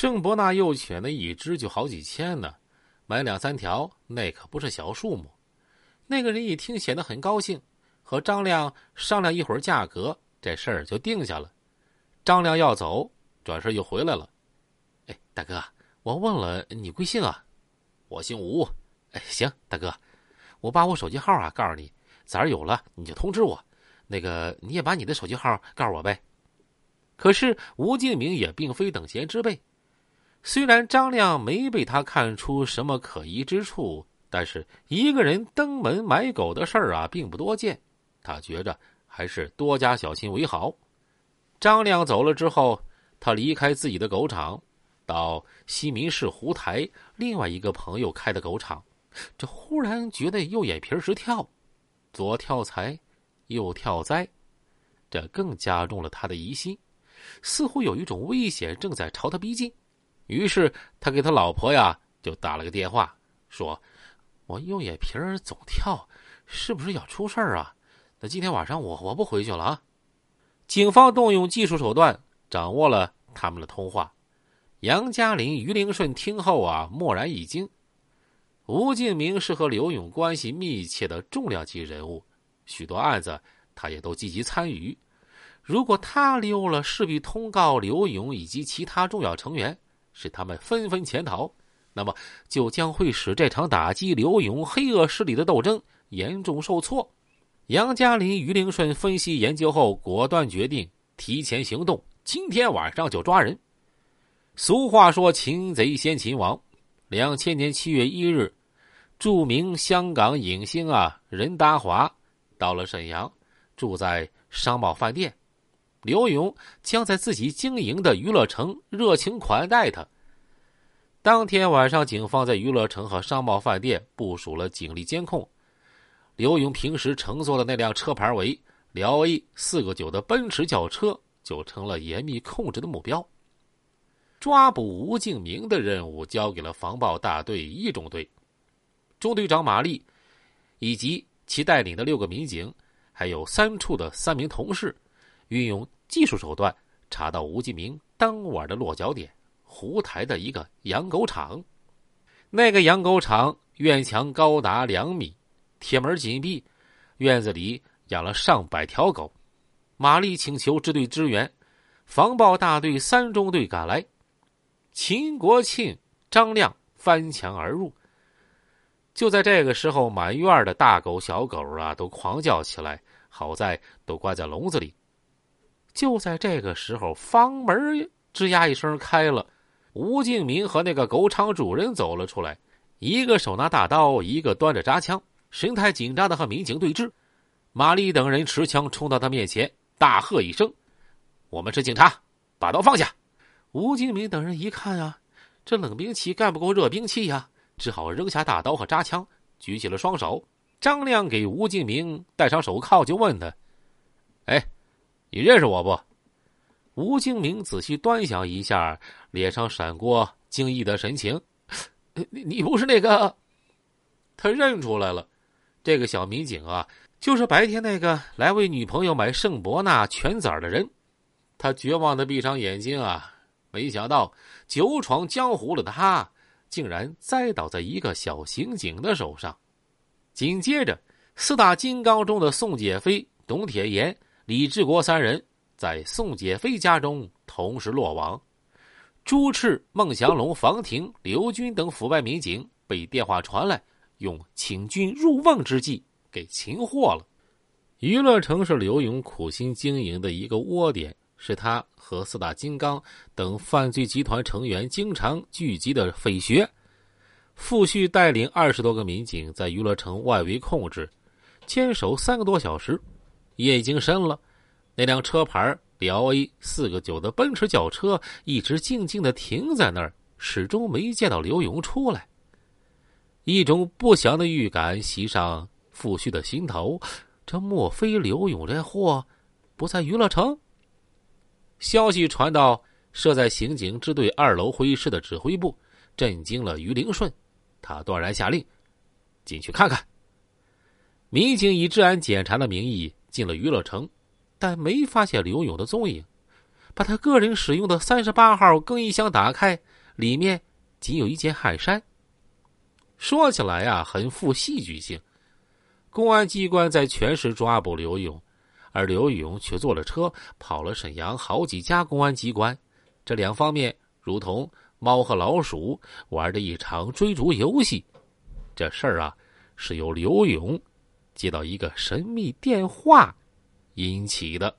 圣伯纳幼犬的一只就好几千呢，买两三条那可不是小数目。那个人一听，显得很高兴，和张亮商量一会儿价格，这事儿就定下了。张亮要走，转身又回来了。哎，大哥，我忘了你贵姓啊？我姓吴。哎，行，大哥，我把我手机号啊告诉你，崽儿有了你就通知我。那个你也把你的手机号告诉我呗。可是吴敬明也并非等闲之辈，虽然张亮没被他看出什么可疑之处。但是一个人登门买狗的事儿啊，并不多见。他觉着还是多加小心为好。张亮走了之后，他离开自己的狗场，到西民市湖台另外一个朋友开的狗场。这忽然觉得右眼皮直跳，左跳财，右跳灾，这更加重了他的疑心，似乎有一种危险正在朝他逼近。于是他给他老婆呀就打了个电话，说。我右眼皮儿总跳，是不是要出事儿啊？那今天晚上我我不回去了啊！警方动用技术手段掌握了他们的通话。杨嘉林、于灵顺听后啊，蓦然一惊。吴敬明是和刘勇关系密切的重量级人物，许多案子他也都积极参与。如果他溜了，势必通告刘勇以及其他重要成员，使他们纷纷潜逃。那么就将会使这场打击刘勇黑恶势力的斗争严重受挫。杨嘉林、于灵顺分析研究后，果断决定提前行动，今天晚上就抓人。俗话说：“擒贼先擒王。”两千年七月一日，著名香港影星啊任达华到了沈阳，住在商贸饭店。刘勇将在自己经营的娱乐城热情款待他。当天晚上，警方在娱乐城和商贸饭店部署了警力监控。刘勇平时乘坐的那辆车牌为辽 A 四个九的奔驰轿车，就成了严密控制的目标。抓捕吴敬明的任务交给了防暴大队一中队，中队长马丽以及其带领的六个民警，还有三处的三名同事，运用技术手段查到吴继明当晚的落脚点。湖台的一个养狗场，那个养狗场院墙高达两米，铁门紧闭，院子里养了上百条狗。玛丽请求支队支援，防暴大队三中队赶来，秦国庆、张亮翻墙而入。就在这个时候，满院的大狗、小狗啊都狂叫起来，好在都关在笼子里。就在这个时候，房门吱呀一声开了。吴敬明和那个狗场主人走了出来，一个手拿大刀，一个端着扎枪，神态紧张的和民警对峙。玛丽等人持枪冲到他面前，大喝一声：“我们是警察，把刀放下！”吴敬明等人一看啊，这冷兵器干不过热兵器呀，只好扔下大刀和扎枪，举起了双手。张亮给吴敬明戴上手铐，就问他：“，你认识我不？”吴敬明仔细端详一下，脸上闪过惊异的神情。你你不是那个？他认出来了，这个小民警啊，就是白天那个来为女朋友买圣伯纳犬崽的人。他绝望的闭上眼睛啊，没想到久闯江湖的他，竟然栽倒在一个小刑警的手上。紧接着，四大金刚中的宋杰飞、董铁岩、李志国三人。在宋杰飞家中同时落网，朱赤、孟祥龙、房廷、刘军等腐败民警被电话传来，用请君入瓮之计给擒获了。娱乐城是刘勇苦心经营的一个窝点，是他和四大金刚等犯罪集团成员经常聚集的匪穴。傅旭带领二十多个民警在娱乐城外围控制，坚守三个多小时，夜已经深了。那辆车牌辽 A 四个九的奔驰轿车一直静静的停在那儿，始终没见到刘勇出来。一种不祥的预感袭上傅旭的心头，这莫非刘勇这货不在娱乐城？消息传到设在刑警支队二楼会议室的指挥部，震惊了于灵顺，他断然下令进去看看。民警以治安检查的名义进了娱乐城。但没发现刘勇的踪影，把他个人使用的三十八号更衣箱打开，里面仅有一件汗衫。说起来呀，很富戏剧性。公安机关在全市抓捕刘勇，而刘勇却坐了车跑了沈阳好几家公安机关。这两方面如同猫和老鼠玩的一场追逐游戏。这事儿啊，是由刘勇接到一个神秘电话引起的。